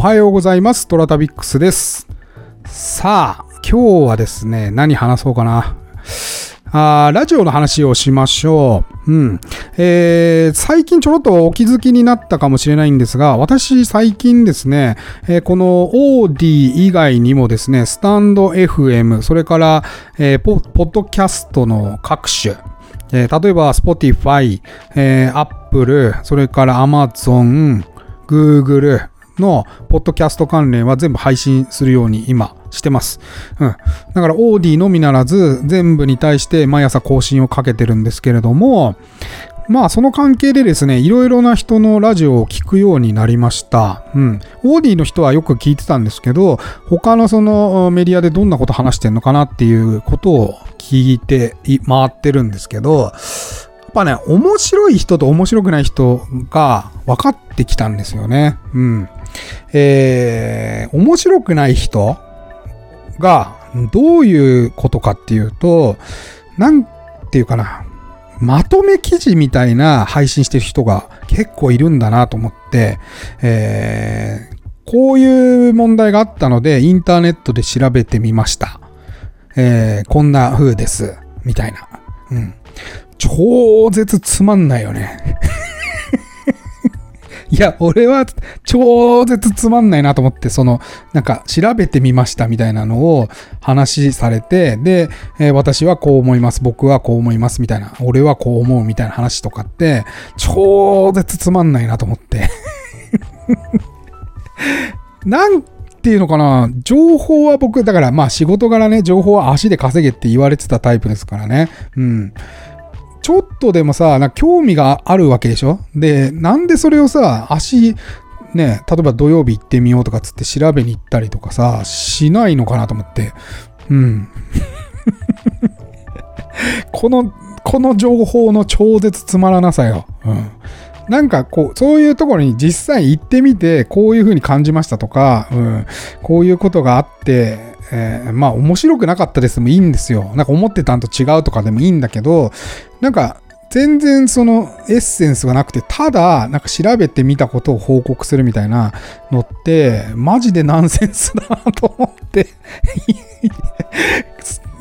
おはようございます。トラタビックスです。さあ、今日はですね、何話そうかな。あラジオの話をしましょう。うん。えー、最近ちょろっとお気づきになったかもしれないんですが、私最近ですね、えーこの OD 以外にもですね、スタンド FM、それから、えーポポッドキャストの各種、えー例えば Spotify、えー Apple、それから Amazon、Google のポッドキャスト関連は全部配信するように今してます。うん。だから OD のみならず全部に対して毎朝更新をかけてるんですけれども、まあその関係でですね、いろいろな人のラジオを聞くようになりました。うん。OD の人はよく聞いてたんですけど、他のそのメディアでどんなこと話してんのかなっていうことを聞いて回ってるんですけど、っぱね、面白い人と面白くない人が分かってきたんですよね。うん。えー、面白くない人がどういうことかっていうと、なんていうかな、まとめ記事みたいな配信してる人が結構いるんだなと思って、えーこういう問題があったので、インターネットで調べてみました。えーこんな風です。みたいな。うん。超絶つまんないよね。いや、俺は超絶つまんないなと思って、その、なんか調べてみましたみたいなのを話されて、で、えー私はこう思います、僕はこう思いますみたいな、俺はこう思うみたいな話とかって、超絶つまんないなと思って。なんていうのかな、情報は僕、だからまあ仕事柄ね、情報は足で稼げって言われてたタイプですからね。うん。ちょっとでもさ、な興味があるわけでしょ？で、なんでそれをさ、足、ね、例えば土曜日行ってみようとかつって調べに行ったりとかさ、しないのかなと思って。うん。この、この情報の超絶つまらなさよ。うん。なんかこう、そういうところに実際行ってみて、こういう風に感じましたとか、うん、こういうことがあって、えーまあ面白くなかったですもいいんですよ。なんか思ってたんと違うとかでもいいんだけど、なんか全然そのエッセンスがなくて、ただなんか調べてみたことを報告するみたいなのって、マジでナンセンスだなと思って。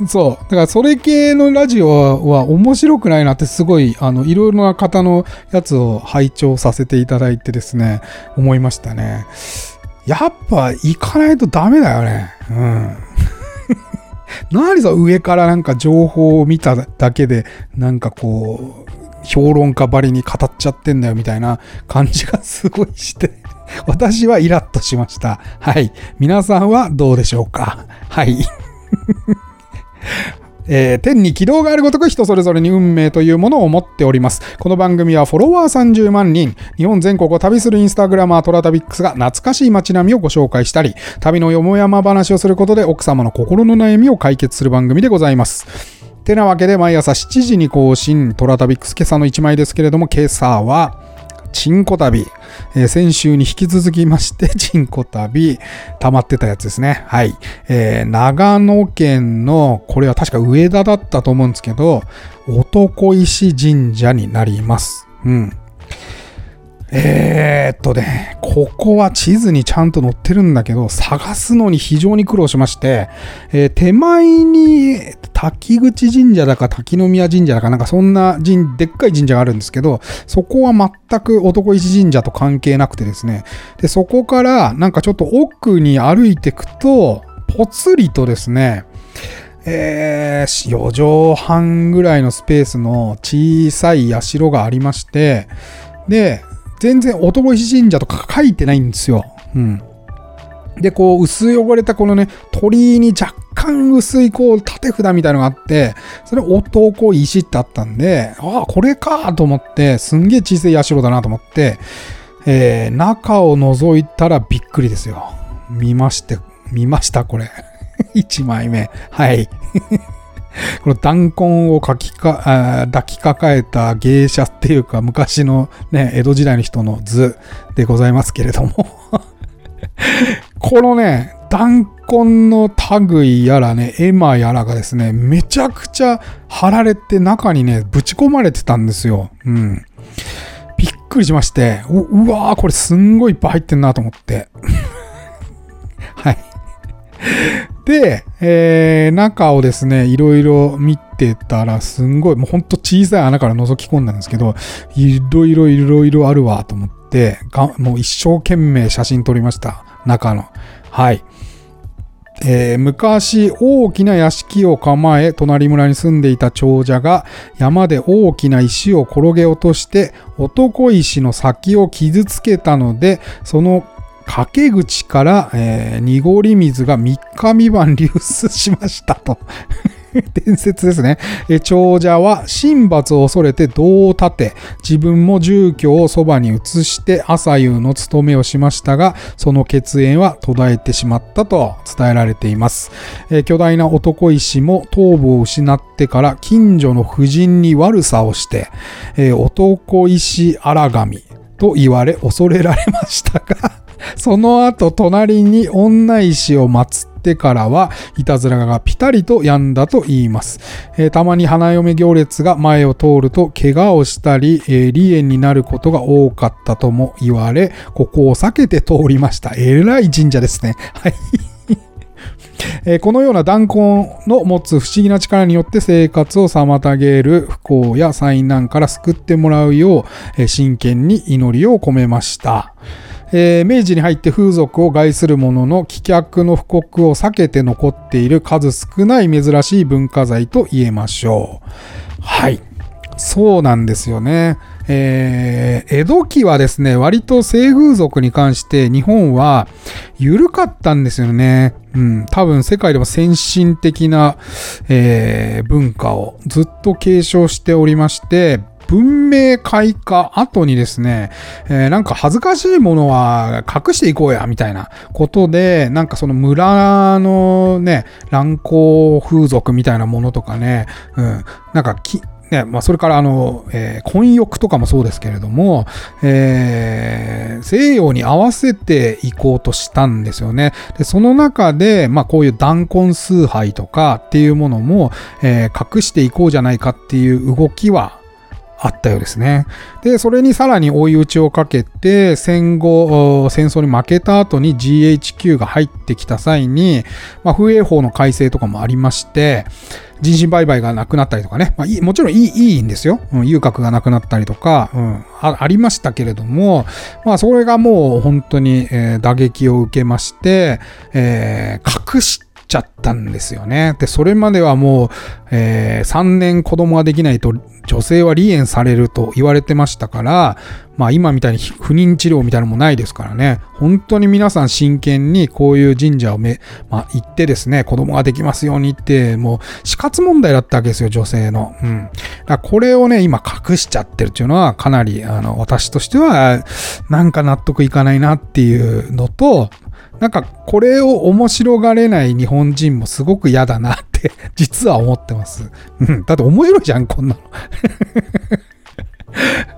そう。だからそれ系のラジオは面白くないなってすごい、あの、いろいろな方のやつを拝聴させていただいてですね、思いましたね。やっぱ行かないとダメだよね。うん。何さ、上からなんか情報を見ただけで、なんかこう、評論家ばりに語っちゃってんだよみたいな感じがすごいして、私はイラッとしました。はい。皆さんはどうでしょうか？はい。えー天に軌道があるごとく人それぞれに運命というものを持っております。この番組はフォロワー30万人、日本全国を旅するインスタグラマートラタビックスが懐かしい街並みをご紹介したり、旅のよもやま話をすることで奥様の心の悩みを解決する番組でございます。てなわけで毎朝7時に更新、トラタビックス今朝の1枚ですけれども、今朝は、チンコ旅。えー先週に引き続きまして、チンコ旅、溜まってたやつですね。はい。えー長野県の、これは確か上田だったと思うんですけど、男石神社になります。うん。えー、っとね、ここは地図にちゃんと載ってるんだけど、探すのに非常に苦労しまして、えー手前に滝口神社だか滝宮神社だかなんかそんな神、でっかい神社があるんですけど、そこは全く男石神社と関係なくてですね、で、そこからなんかちょっと奥に歩いてくと、ぽつりとですね、えー、4畳半ぐらいのスペースの小さい社がありまして、で、全然男石神社とか書いてないんですよ。うん。で、こう、薄汚れたこのね、鳥居に若干薄いこう、縦札みたいのがあって、それ男石ってあったんで、ああ、これかと思って、すんげえ小さい社だなと思って、えー、中を覗いたらびっくりですよ。見まして、見ました、これ。1枚目。はい。この弾痕をかきか、抱きかかえた芸者っていうか、昔のね、江戸時代の人の図でございますけれども。このね、弾痕の類やらね、エマやらがですね、めちゃくちゃ貼られて中にね、ぶち込まれてたんですよ。うん。びっくりしまして、うわー、これすんごいいっぱい入ってんなと思って。はいで、えー、中をですね、いろいろ見てたら、すんごい、もうほんと小さい穴から覗き込んだんですけど、いろいろいろいろあるわと思って、もう一生懸命写真撮りました。中の。はい。えー、昔大きな屋敷を構え隣村に住んでいた長者が山で大きな石を転げ落として男石の先を傷つけたのでその掛け口から、えー、濁り水が3日三晩流出しましたと 伝説ですね。長者は神罰を恐れて銅を立て、自分も住居をそばに移して朝夕の務めをしましたが、その血縁は途絶えてしまったと伝えられています。巨大な男石も頭部を失ってから近所の婦人に悪さをして、男石荒神と言われ恐れられましたがその後隣に女石を祀ってからは、いたずらがピタリと止んだと言います。えー、たまに花嫁行列が前を通ると怪我をしたり、えー、離縁になることが多かったとも言われ、ここを避けて通りました。えらい神社ですね。はい。えこのような断根の持つ不思議な力によって生活を妨げる不幸や災難から救ってもらうよう、え真剣に祈りを込めました。えー、明治に入って風俗を害する者の棄却の布告を避けて残っている数少ない珍しい文化財と言えましょう。はい。そうなんですよね。えー、江戸期はですね、割と性風俗に関して日本は緩かったんですよね。うん、多分世界でも先進的な、えー、文化をずっと継承しておりまして、文明開化後にですね、えー、なんか恥ずかしいものは隠していこうや、みたいなことで、なんかその村のね、乱行風俗みたいなものとかね、うん、なんかき、ね、まあ、それからあの、えー、婚欲とかもそうですけれども、えー、西洋に合わせていこうとしたんですよね。で、その中で、まあ、こういう断根崇拝とかっていうものも、えー、隠していこうじゃないかっていう動きはあったようですね。で、それにさらに追い打ちをかけて、戦後、戦争に負けた後に GHQ が入ってきた際に、まあ、風営法の改正とかもありまして、人身売買がなくなったりとかね、まあ、もちろんいいいいんですよ。うん、遊郭がなくなったりとか、うんあ、ありましたけれども、まあ、それがもう本当に、えー、打撃を受けまして、えー、隠してちゃったんですよね。で、それまではもう、えー、3年子供ができないと女性は離縁されると言われてましたから、まあ今みたいに不妊治療みたいなのもないですからね、本当に皆さん真剣にこういう神社をめ、まあ行ってですね、子供ができますようにって、もう死活問題だったわけですよ、女性の。うん。だこれをね、今隠しちゃってるっていうのはかなり、あの、私としては、なんか納得いかないなっていうのと、なんかこれを面白がれない日本人もすごく嫌だなって 実は思ってます。うん。だって面白いじゃん、こんなの。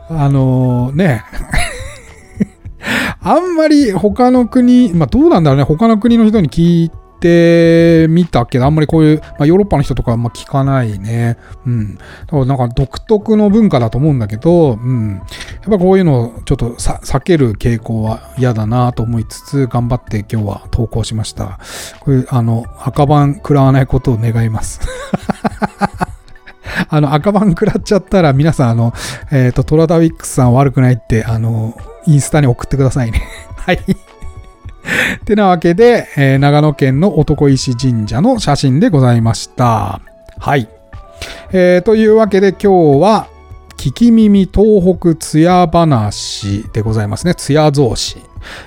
あの、ね あんまり他の国、まあどうなんだろうね、他の国の人に聞いてみたけど、あんまりこういう、まあ、ヨーロッパの人とかあんま聞かないね。うん。だからなんか独特の文化だと思うんだけど、うん。やっぱこういうのをちょっと避ける傾向は嫌だなと思いつつ、頑張って今日は投稿しました。これ、あの、赤番食らわないことを願います。あの、赤番食らっちゃったら皆さん、あの、えっ、ー、と、トラダウィックスさん悪くないって、あの、インスタに送ってくださいね。はい。てなわけで、えー、長野県の男石神社の写真でございました。はい。えー、というわけで今日は、聞き耳東北つや話でございますね。つや造詞。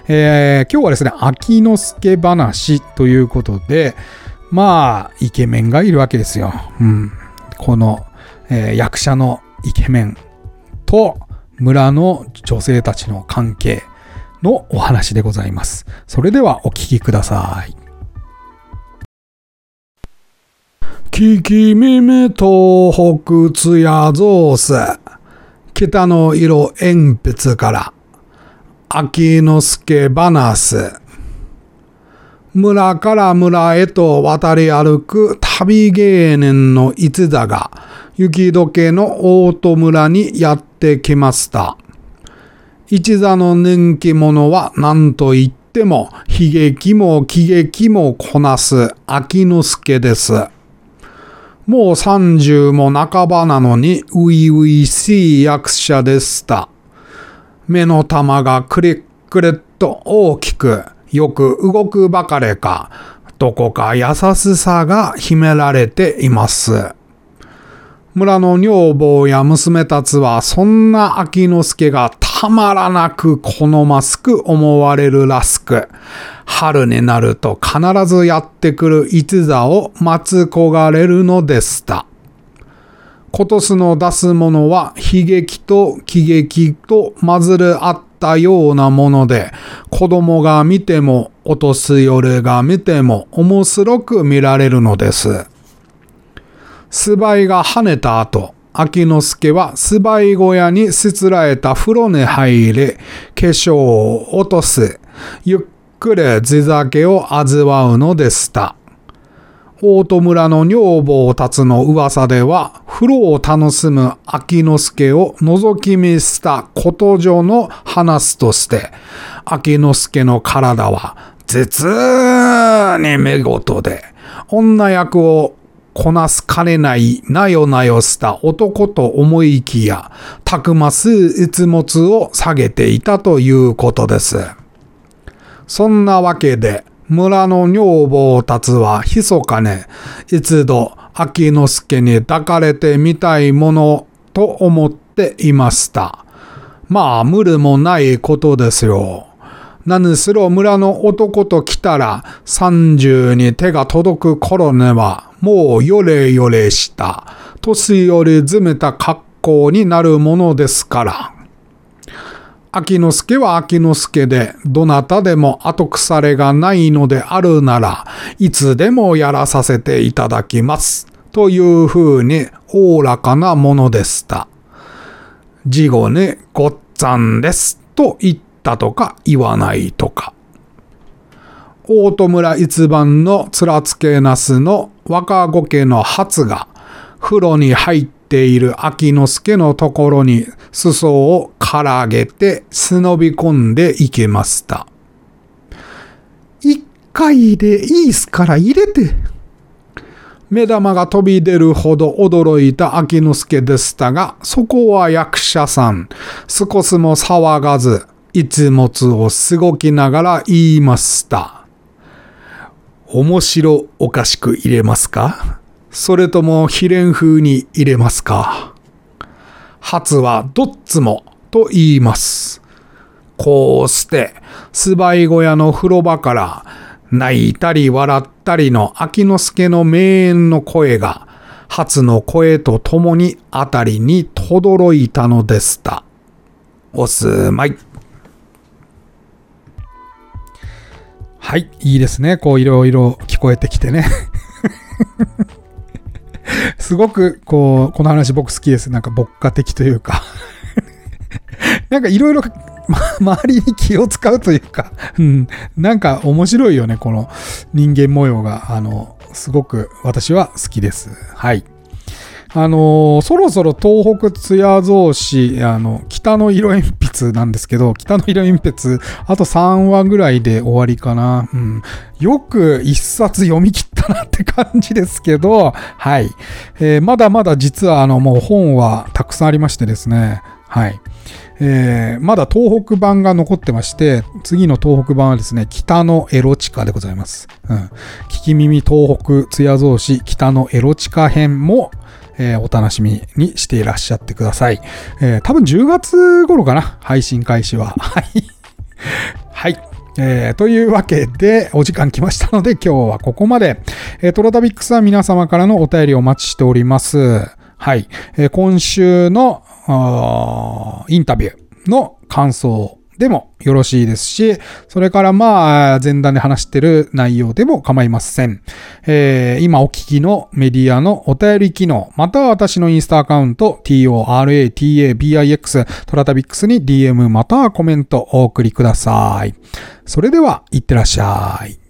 えー、今日はですね、秋之助話ということで、まあ、イケメンがいるわけですよ。うん。この、えー、役者のイケメンと村の女性たちの関係。のお話でございます。それではお聞きください。聞き耳東北つやぞうす。北の色鉛筆から。秋之助バナス。村から村へと渡り歩く旅芸人の一座が雪解けの大戸村にやってきました。一座の人気者は何と言っても悲劇も喜劇もこなす秋之助です。もう三十も半ばなのに、ういういしい役者でした。目の玉がくりっくりっと大きく、よく動くばかりか、どこか優しさが秘められています。村の女房や娘たちは、そんな秋之助がたまらなく好ますく思われるらしく、春になると必ずやってくる一座を待つ焦がれるのでした。今年の出すものは悲劇と喜劇と混れ合ったようなもので、子供が見ても、お年寄りが見ても面白く見られるのです。スバイが跳ねた後、秋之助はスバイ小屋にしつらえた風呂に入り、化粧を落とす。ゆっくり地酒を味わうのでした。大戸村の女房たちの噂では、風呂を楽しむ秋之助を覗き見したこと女の話として、秋之助の体は実に見事で、女役をこなすかねないなよなよした男と思いきや、たくます一物を下げていたということです。そんなわけで、村の女房たちは密かね、一度秋之助に抱かれてみたいものと思っていました。まあ、無理もないことですよ。何しろ村の男と来たら三十に手が届く頃にはもうよれよれした年寄り詰めた格好になるものですから。秋之助は秋之助で、どなたでも後腐れがないのであるなら、いつでもやらさせていただきます。というふうに、おおらかなものでした。事後に、ごっつぁんです。と言ったとか言わないとか。大戸村一番のつらつけなすの若子家の初が、風呂に入っている秋之助のところに裾をからげて忍び込んでいきました。一回でいいすから入れて。目玉が飛び出るほど驚いた秋之助でしたが、そこは役者さん。少しも騒がず、一物をすごきながら言いました。面白おかしく入れますか？それとも秘伝風に入れますか？初はどっつもと言います。こうして、スバイ小屋の風呂場から、泣いたり笑ったりの秋之助の名演の声が、初の声とともにあたりに轟いたのでした。おすまい。はい、いいですね。こういろいろ聞こえてきてね。すごく、こう、この話僕好きです。なんか牧歌的というか なんかいろいろ、周りに気を使うというかうん、なんか面白いよね、この人間模様が。あの、すごく私は好きです。はい。あのー、そろそろ東北津屋造紙、あの、北の色鉛筆なんですけど、北の色鉛筆、あと3話ぐらいで終わりかな。うん。よく一冊読み切ったなって感じですけど、はい。えー、まだまだ実はあの、もう本はたくさんありましてですね、はい。えー、まだ東北版が残ってまして、次の東北版はですね、北のエロチカでございます。うん。聞き耳東北津屋造紙北のエロチカ編も、えー、お楽しみにしていらっしゃってください。えー、多分10月頃かな、配信開始は。はい。はい。えー、というわけで、お時間来ましたので、今日はここまで。えー、トロタビックスは皆様からのお便りをお待ちしております。はい。えー、今週のインタビューの感想でもよろしいですし、それからまあ、前段で話してる内容でも構いません。えー、今お聞きのメディアのお便り機能、または私のインスタアカウント、toratabix トラタビックスに DM またはコメントお送りください。それでは、いってらっしゃい。